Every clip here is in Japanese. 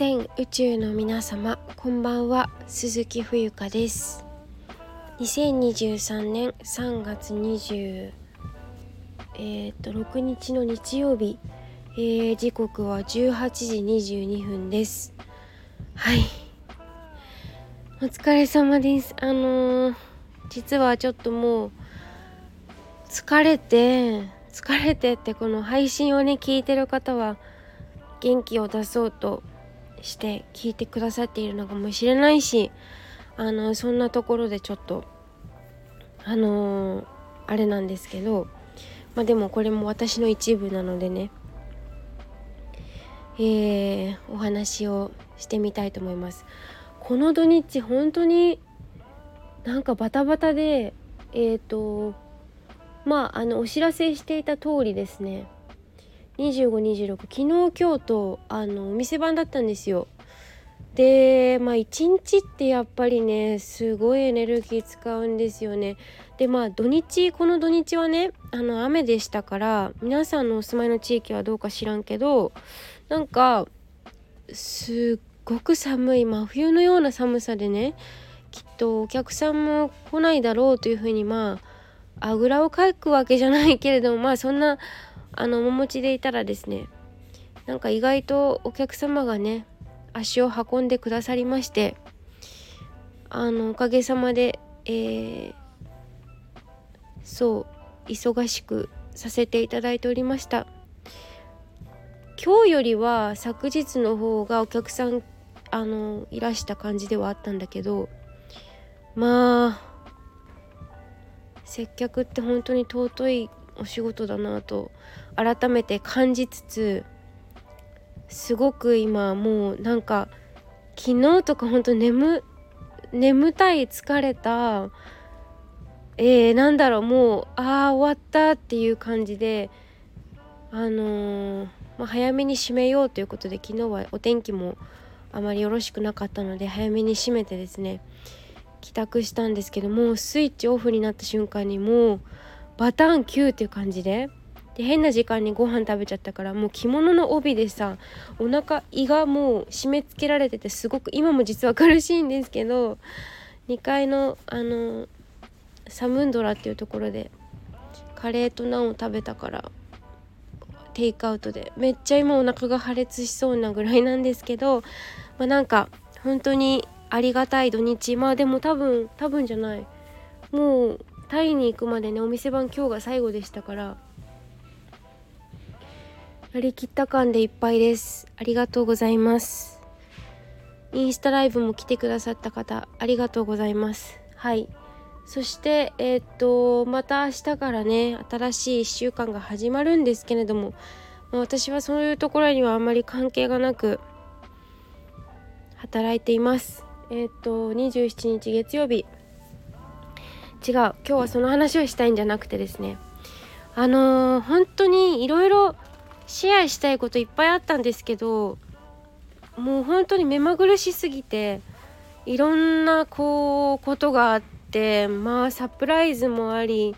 全宇宙の皆様こんばんは。鈴木冬香です。2023年3月20えー、っと6日の日曜日、えー、時刻は18時22分です。はい。お疲れ様です。あのー、実はちょっともう疲れて疲れてってこの配信をね聞いてる方は元気を出そうとして聞いてくださっているのかもしれないしあのそんなところでちょっとあのー、あれなんですけどまあでもこれも私の一部なのでねえー、お話をしてみたいと思います。この土日本当になんかバタバタでえっ、ー、とまああのお知らせしていた通りですね。2526昨日今日とあのお店番だったんですよ。でまあ一日ってやっぱりねすごいエネルギー使うんですよね。でまあ土日この土日はねあの雨でしたから皆さんのお住まいの地域はどうか知らんけどなんかすっごく寒い真冬のような寒さでねきっとお客さんも来ないだろうというふうにまああぐらをかくわけじゃないけれどもまあそんなあの面持ちでいたらですねなんか意外とお客様がね足を運んでくださりましてあのおかげさまで、えー、そう忙しくさせていただいておりました。今日よりは昨日の方がお客さんあのいらした感じではあったんだけどまあ接客って本当に尊いお仕事だなと改めて感じつつすごく今もうなんか昨日とかほんと眠眠たい疲れたえー、なんだろうもうああ終わったっていう感じであのー、まあ、早めに閉めようということで昨日はお天気もあまりよろしくなかったので早めに閉めてですね帰宅したんですけどもスイッチオフになった瞬間にもうバターン9っていう感じで。で変な時間にご飯食べちゃったからもう着物の帯でさお腹胃がもう締め付けられててすごく今も実は苦しいんですけど2階のあのサムンドラっていうところでカレーとナンを食べたからテイクアウトでめっちゃ今お腹が破裂しそうなぐらいなんですけどまあなんか本当にありがたい土日。まあでも多分多分じゃない。もうタイに行くまでねお店番今日が最後でしたからやりきった感でいっぱいです。ありがとうございます。インスタライブも来てくださった方ありがとうございます。はい。そしてえー、っとまた明日からね新しい1週間が始まるんですけれども、私はそういうところにはあんまり関係がなく働いています。えー、っと27日月曜日。違う。今日はその話をしたいんじゃなくてですね。あのー、本当にいろいろシェアしたいこといっぱいあったんですけどもう本当に目まぐるしすぎていろんなこうことがあってまあサプライズもあり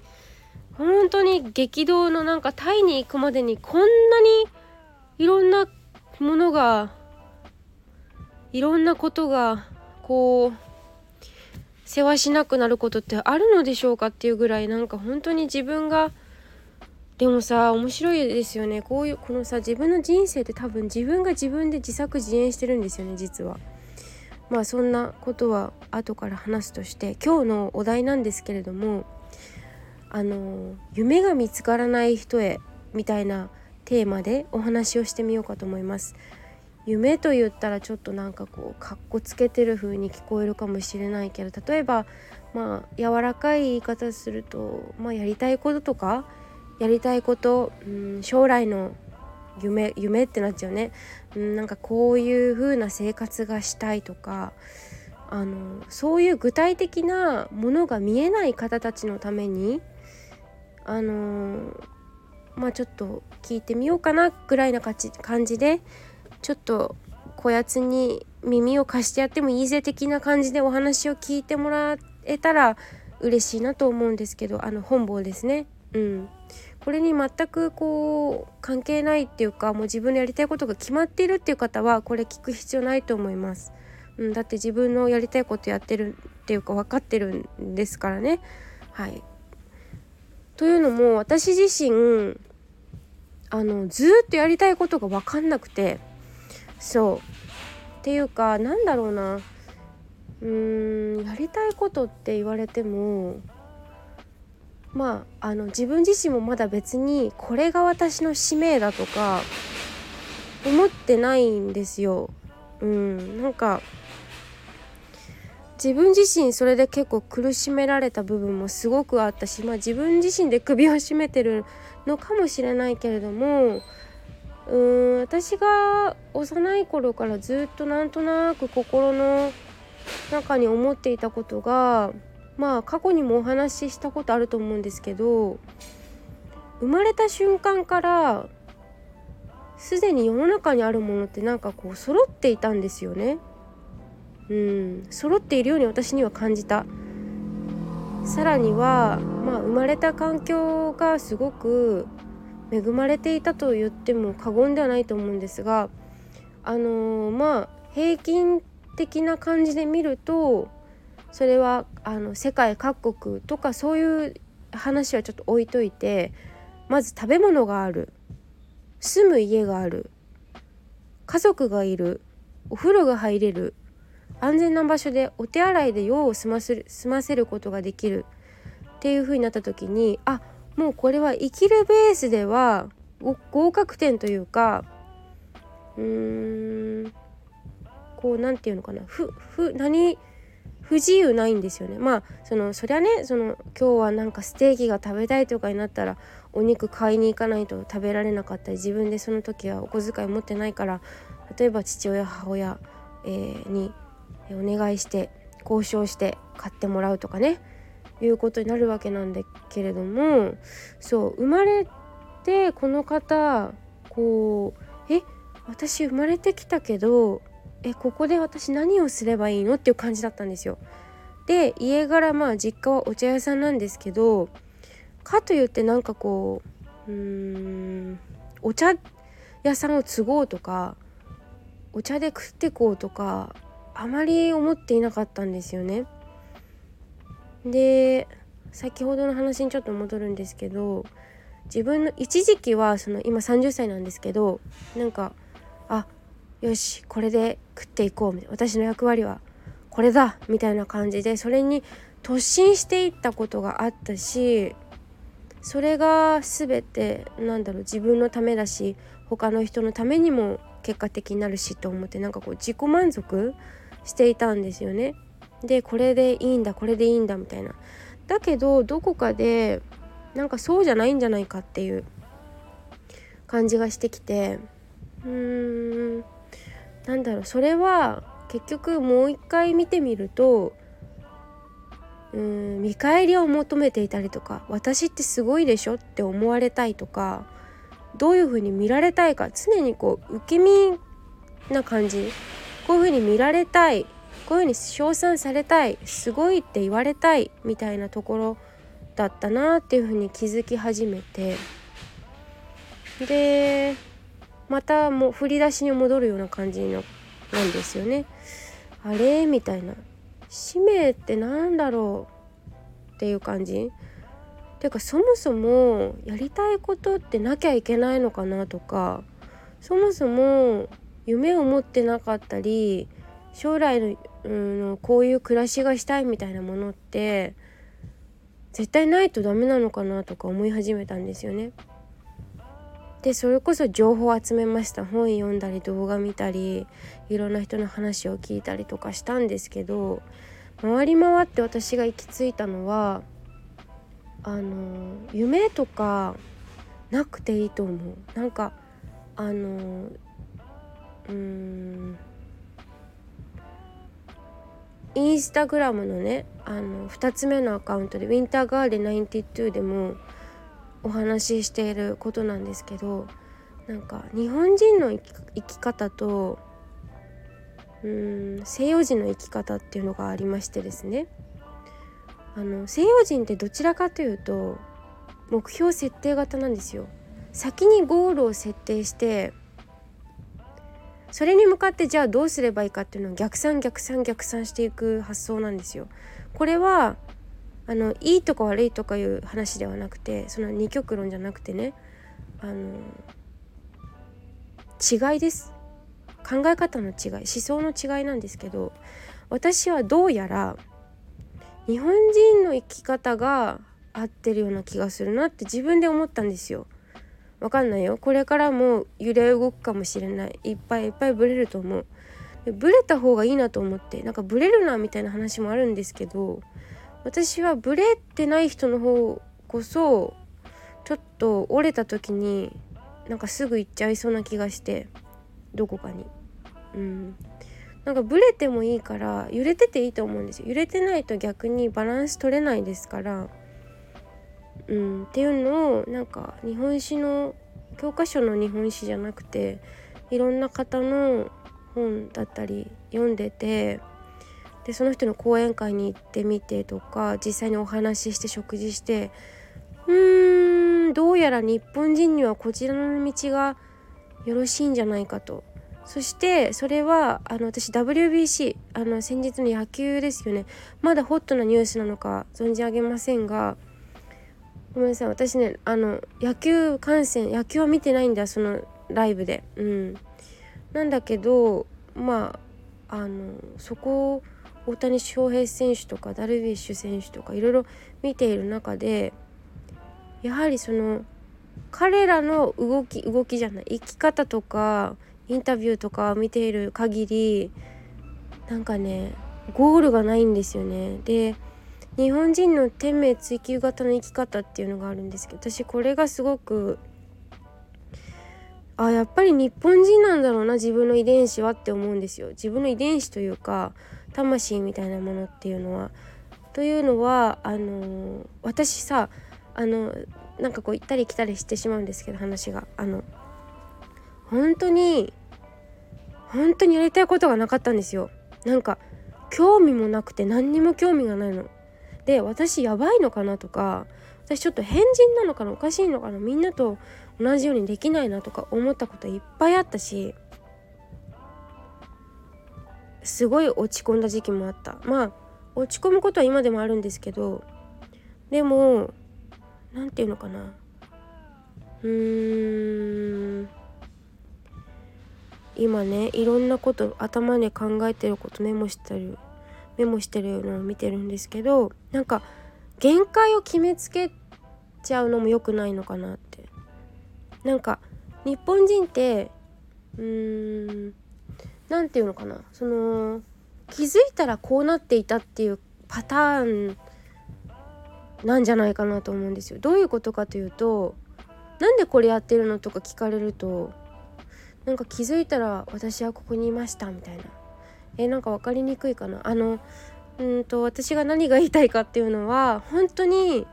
本当に激動のなんかタイに行くまでにこんなにいろんなものがいろんなことがこう世話しなくなることってあるのでしょうかっていうぐらいなんか本当に自分がでもさ面白いですよねこういうこのさ自分の人生って多分自分が自分で自作自演してるんですよね実は。まあそんなことは後から話すとして今日のお題なんですけれどもあの夢が見つからない人へみたいなテーマでお話をしてみようかと思います。夢と言ったらちょっとなんかこうかっこつけてる風に聞こえるかもしれないけど例えばまあ柔らかい言い方すると、まあ、やりたいこととかやりたいこと、うん、将来の夢夢ってなっちゃうね、うん、なんかこういう風な生活がしたいとかあのそういう具体的なものが見えない方たちのためにあのまあちょっと聞いてみようかなぐらいな感じでちょっとこやつに耳を貸してやってもいいぜ的な感じでお話を聞いてもらえたら嬉しいなと思うんですけどあの本坊ですねうん、これに全くこう関係ないっていうかもう自分のやりたいことが決まっているっていう方はこれ聞く必要ないと思います。うん、だって自分のやりたいことやってるっていうか分かってるんですからね。はい、というのも私自身あのずっとやりたいことが分かんなくてそうっていうかなんだろうなうーんやりたいことって言われてもまああの自分自身もまだ別にこれが私の使命だとか思ってないんですよ。うん、なんか自分自身それで結構苦しめられた部分もすごくあったし、まあ、自分自身で首を絞めてるのかもしれないけれどもうーん私が幼い頃からずっとなんとなく心の中に思っていたことがまあ過去にもお話ししたことあると思うんですけど生まれた瞬間からすでに世の中にあるものってなんかこう揃っていたんですよね。うん、揃っているように私には感じた。さらには、まあ、生まれた環境がすごく恵まれていたと言っても過言ではないと思うんですがあのー、まあ平均的な感じで見るとそれはあの世界各国とかそういう話はちょっと置いといてまず食べ物がある住む家がある家族がいるお風呂が入れる安全な場所でお手洗いで用を済ませる済ませることができるっていう風になった時にあもうこれは生きるベースでは合格点というかうーんこう何て言うのかな。ふふ何不自由ないんですよね。まあそのそりゃねその今日はなんかステーキが食べたいとかになったらお肉買いに行かないと食べられなかったり自分でその時はお小遣い持ってないから例えば父親母親、えー、にお願いして交渉して買ってもらうとかね。いうことになるわけなんだけれどもそう生まれてこの方こうえ私生まれてきたけどえここで私何をすればいいのっていう感じだったんですよ。で家柄まあ実家はお茶屋さんなんですけどかといってなんかこううーんお茶屋さんを継ごうとかお茶で食ってこうとかあまり思っていなかったんですよね。で先ほどの話にちょっと戻るんですけど自分の一時期はその今30歳なんですけどなんかあよしこれで食っていこうみたいな私の役割はこれだみたいな感じでそれに突進していったことがあったしそれが全てなんだろう自分のためだし他の人のためにも結果的になるしと思ってなんかこう自己満足していたんですよね。でこれでいいんだこれでいいんだみたいな。だけどどこかでなんかそうじゃないんじゃないかっていう感じがしてきてうーんなんだろうそれは結局もう一回見てみるとうん見返りを求めていたりとか私ってすごいでしょって思われたいとかどういうふうに見られたいか常にこう受け身な感じこういうふうに見られたいこういうふうに称賛されたいすごいって言われたいみたいなところだったなっていうふうに気づき始めてでまたもう振り出しに戻るような感じのなんですよね。あれ？みたいな。使命って何だろう？っていう感じ。ていうかそもそもやりたいことってなきゃいけないのかなとかそもそも夢を持ってなかったり将来のうんこういう暮らしがしたいみたいなものって絶対ないとダメなのかなとか思い始めたんですよね。でそれこそ情報を集めました本読んだり動画見たりいろんな人の話を聞いたりとかしたんですけど回り回って私が行き着いたのはあの夢とかなくていいと思うなんかあのうんインスタグラムのねあの2つ目のアカウントでウィンターガーデン92でもお話ししていることなんですけどなんか日本人の生き方とうん西洋人の生き方っていうのがありましてですね。あの西洋人ってどちらかというと目標設定型なんですよ。先にゴールを設定してそれに向かってじゃあどうすればいいかっていうのを逆算逆算逆算していく発想なんですよ。これはあのいいとか悪いとかいう話ではなくてその二極論じゃなくてねあの違いです考え方の違い思想の違いなんですけど私はどうやら日本人の生き方が合ってるような気がするなって自分で思ったんですよ。わかんないよ。これからも揺れ動くかもしれない。いっぱいいっぱいブレると思う。ブレた方がいいなと思って。なんかブレるなみたいな話もあるんですけど私はブレてない人の方こそちょっと折れた時になんかすぐ行っちゃいそうな気がしてどこかに。うん。なんかブレてもいいから揺れてていいと思うんですよ。揺れてないと逆にバランス取れないですからうん、っていうのをなんか日本史の教科書の日本史じゃなくていろんな方の本だったり読んでてでその人の講演会に行ってみてとか実際にお話しして食事してうーんどうやら日本人にはこちらの道がよろしいんじゃないかと。そしてそれはあの私 WBC あの先日の野球ですよね。まだホットなニュースなのか存じ上げませんがごめんなさい。私ねあの野球観戦野球は見てないんだそのライブで。うん。なんだけどまああのそこを大谷翔平選手とかダルビッシュ選手とかいろいろ見ている中でやはりその彼らの動き動きじゃない生き方とかインタビューとか見ている限りなんかねゴールがないんですよね。で日本人の天命追求型の生き方っていうのがあるんですけど私これがすごくあやっぱり日本人なんだろうな自分の遺伝子はって思うんですよ。自分の遺伝子というか魂みたいなものっていうのは。というのはあの私さあのなんかこう行ったり来たりしてしまうんですけど話が。あの本当に本当にやりたいことがなかったんですよ。なんか興味もなくて何にも興味がないの。で私やばいのかなとか私ちょっと変人なのかなおかしいのかなみんなと同じようにできないなとか思ったこといっぱいあったしすごい落ち込んだ時期もあった。まあ落ち込むことは今でもあるんですけどでも何て言うのかな。うーん。今ねいろんなこと頭で考えてることメモしてる。メモしてるのを見てるんですけどなんか限界を決めつけちゃうのも良くないのかなって。なんか日本人ってうーん何て言うのかな。その気づいたらこうなっていたっていうパターンなんじゃないかなと思うんですよ。どういうことかというとなんでこれやってるのとか聞かれるとなんか気づいたら私はここにいましたみたいな。え、なんか分かりにくいかな。あのうんと私が何が言いたいかっていうのは本当に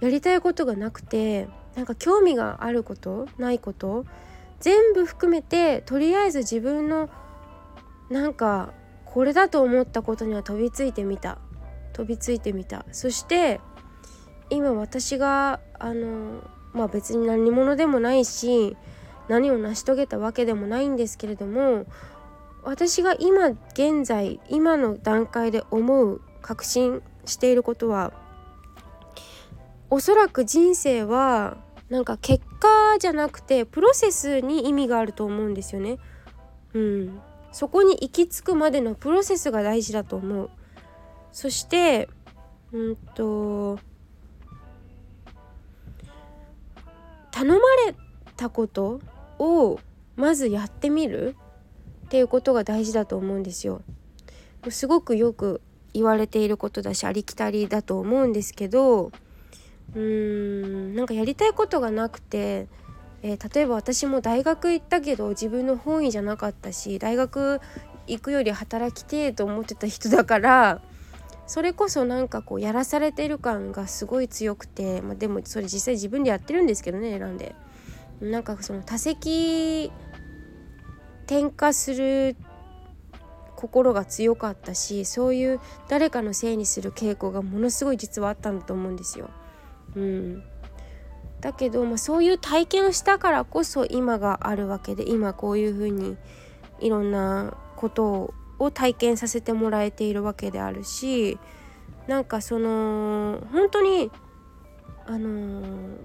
やりたいことがなくてなんか興味があることないこと全部含めてとりあえず自分のなんかこれだと思ったことには飛びついてみた。飛びついてみた。そして今私があのまあ別に何者でもないし何を成し遂げたわけでもないんですけれども私が今現在今の段階で思う確信していることはおそらく人生はなんか結果じゃなくてプロセスに意味があると思うんですよね。うん、そこに行き着くまでのプロセスが大事だと思う。そしてうんと頼まれたことをまずやってみるっていうことが大事だと思うんですよ。すごくよく言われていることだしありきたりだと思うんですけどうーんなんかやりたいことがなくて、えー、例えば私も大学行ったけど自分の本意じゃなかったし大学行くより働きてえと思ってた人だからそれこそなんかこうやらされてる感がすごい強くて、まあ、でもそれ実際自分でやってるんですけどね選んで。なんかその多席転化する心が強かったしそういう誰かのせいにする傾向がものすごい実はあったんだと思うんですよ。うん、だけど、まあ、そういう体験をしたからこそ今があるわけで今こういうふうにいろんなことを体験させてもらえているわけであるしなんかその本当にあのー、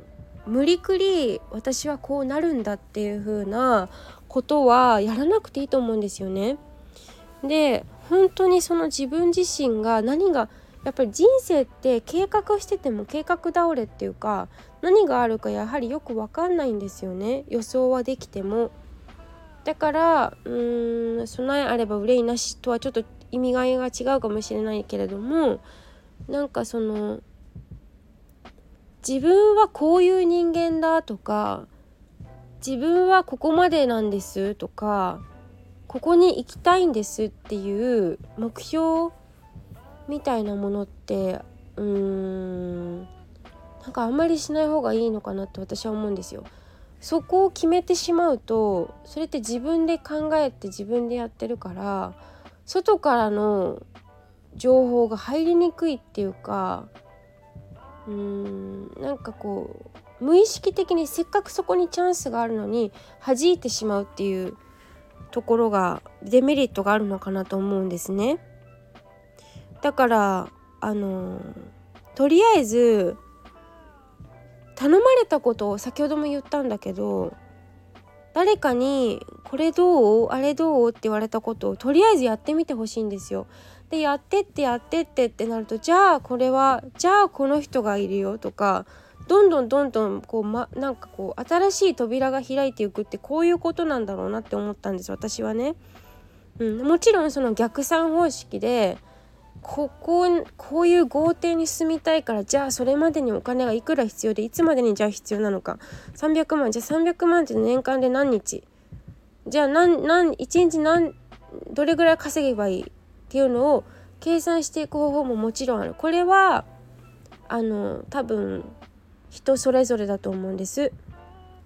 無理くり私はこうなるんだっていう風なことはやらなくていいと思うんですよね。で本当にその自分自身が何がやっぱり人生って計画してても計画倒れっていうか何があるかやはりよく分かんないんですよね予想はできても。だからうーん備えあれば憂いなしとはちょっと意味合いが違うかもしれないけれどもなんかその自分はこういう人間だとか自分はここまでなんですとかここに行きたいんですっていう目標みたいなものってうーんなんかあんまりしない方がいいのかなって私は思うんですよ。そこを決めてしまうとそれって自分で考えて自分でやってるから外からの情報が入りにくいっていうかうーんなんかこう無意識的にせっかくそこにチャンスがあるのに弾いてしまうっていうところがデメリットがあるのかなと思うんですね。だからあのとりあえず頼まれたことを先ほども言ったんだけど誰かに「これどう？あれどう?」って言われたことをとりあえずやってみてほしいんですよ。でやってってやってってってなるとじゃあこれはじゃあこの人がいるよとかどんどんどんどんこう、ま、なんかこう新しい扉が開いていくってこういうことなんだろうなって思ったんです私はね。うん、もちろんその逆算方式でこここういう豪邸に住みたいからじゃあそれまでにお金がいくら必要でいつまでにじゃあ必要なのか。300万じゃあ300万って年間で何日。じゃあ何何1日何どれぐらい稼げばいいっていうのを計算していく方法ももちろんある。これはあの多分人それぞれだと思うんです。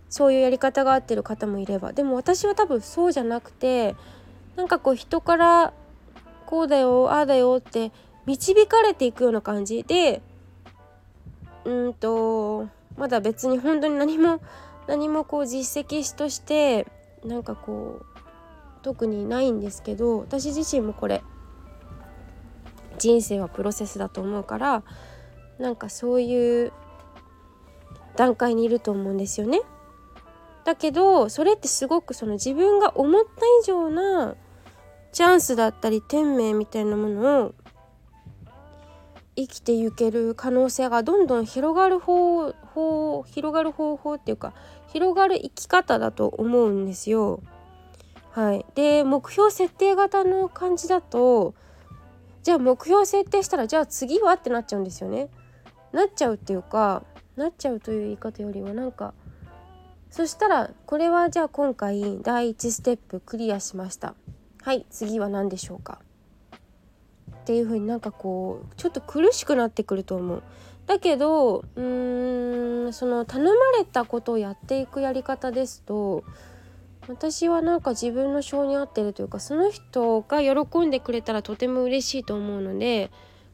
そういうやり方が合ってる方もいれば。でも私は多分そうじゃなくてなんかこう人からこうだよああだよって導かれていくような感じ。でうんとまだ別に本当に何も何もこう実績としてなんかこう特にないんですけど私自身もこれ人生はプロセスだと思うからなんかそういう段階にいると思うんですよね。だけどそれってすごくその自分が思った以上なチャンスだったり天命みたいなものを生きていける可能性がどんどん広がる方法広がる方法っていうか広がる生き方だと思うんですよ。はい、で目標設定型の感じだとじゃあ目標設定したらじゃあ次はってなっちゃうんですよね。なっちゃうっていうかなっちゃうという言い方よりはなんかそしたらこれはじゃあ今回第1ステップクリアしました。はい次は何でしょうか。っていう風になんかこうちょっと苦しくなってくると思う。だけどうーんその頼まれたことをやっていくやり方ですと私はなんか自分の性に合ってるというかその人が喜んでくれたらとても嬉しいと思うので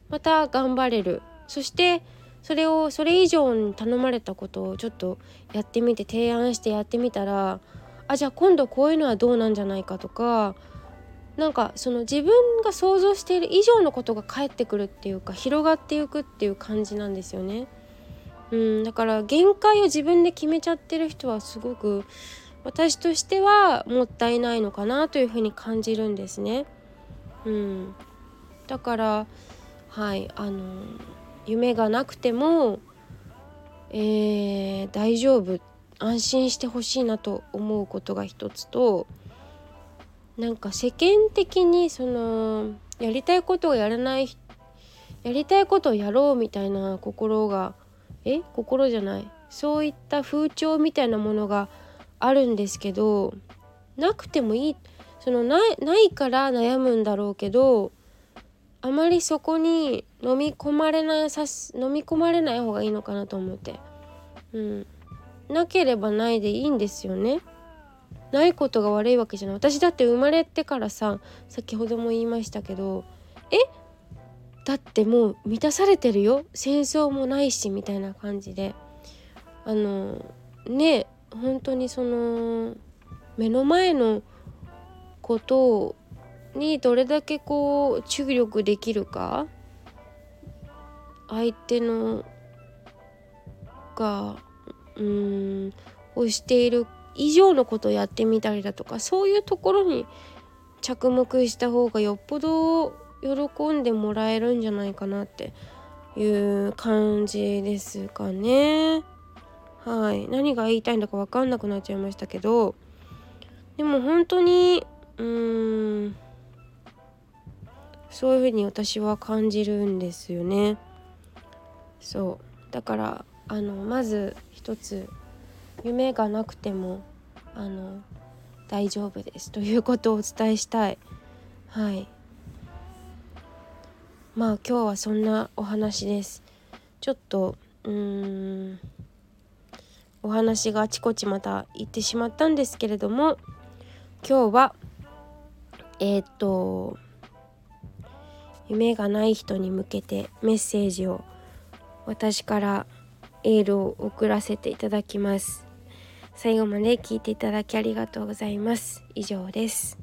また頑張れる。そしてそれをそれ以上に頼まれたことをちょっとやってみて提案してやってみたらあじゃあ今度こういうのはどうなんじゃないかとかなんかその自分が想像している以上のことが返ってくるっていうか広がっていくっていう感じなんですよね。うん、だから限界を自分で決めちゃってる人はすごく私としてはもったいないのかなというふうに感じるんですね。うん、だからはいあの夢がなくても、えー、大丈夫安心してほしいなと思うことが一つとなんか世間的にそのやりたいことをやらないやりたいことをやろうみたいな心がえ心じゃないそういった風潮みたいなものがあるんですけどなくてもいいそのなないから悩むんだろうけどあまりそこに飲み込まれないさ飲み込まれない方がいいのかなと思って。うん。なければないでいいんですよね。ないことが悪いわけじゃない。私だって生まれてからさ先ほども言いましたけどえ？だってもう満たされてるよ。戦争もないしみたいな感じで。あのね本当にその目の前のことをにどれだけこう注力できるか相手のがうんをしている以上のことをやってみたりだとかそういうところに着目した方がよっぽど喜んでもらえるんじゃないかなっていう感じですかね。はい何が言いたいんだか分かんなくなっちゃいましたけどでも本当にうーんそういうふうに私は感じるんですよね。そう。だからあのまず一つ夢がなくてもあの大丈夫です。ということをお伝えしたい。はい。まあ今日はそんなお話です。ちょっとうーんお話があちこちまた行ってしまったんですけれども今日はえっ、と夢がない人に向けてメッセージを私からエールを送らせていただきます。最後まで聞いていただきありがとうございます。以上です。